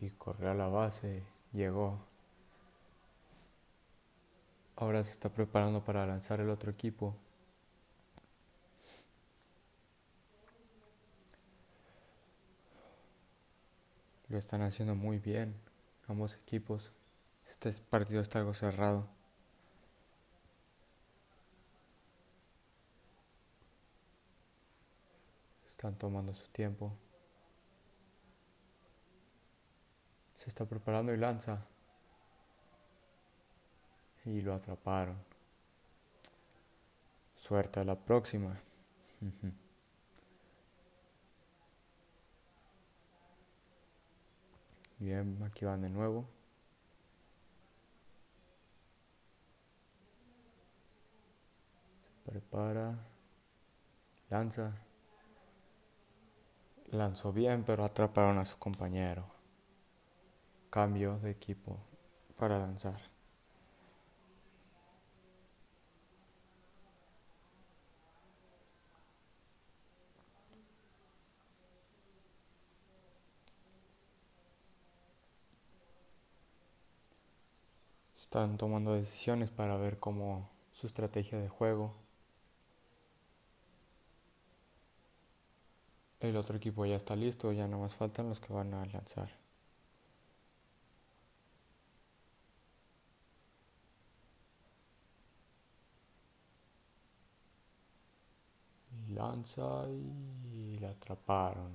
y corrió a la base, llegó. Ahora se está preparando para lanzar el otro equipo. Lo están haciendo muy bien ambos equipos. Este partido está algo cerrado. Están tomando su tiempo. Se está preparando y lanza. Y lo atraparon. Suerte a la próxima. Bien, aquí van de nuevo. Se prepara. Lanza. Lanzó bien, pero atraparon a su compañero. Cambio de equipo para lanzar. Están tomando decisiones para ver cómo su estrategia de juego. El otro equipo ya está listo, ya no más faltan los que van a lanzar. Lanza y la atraparon.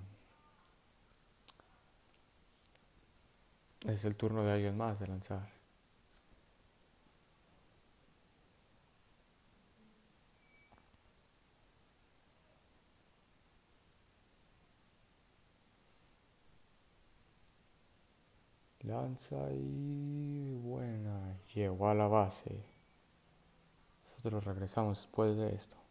Es el turno de alguien más de lanzar. Lanza y buena. Llegó a la base. Nosotros regresamos después de esto.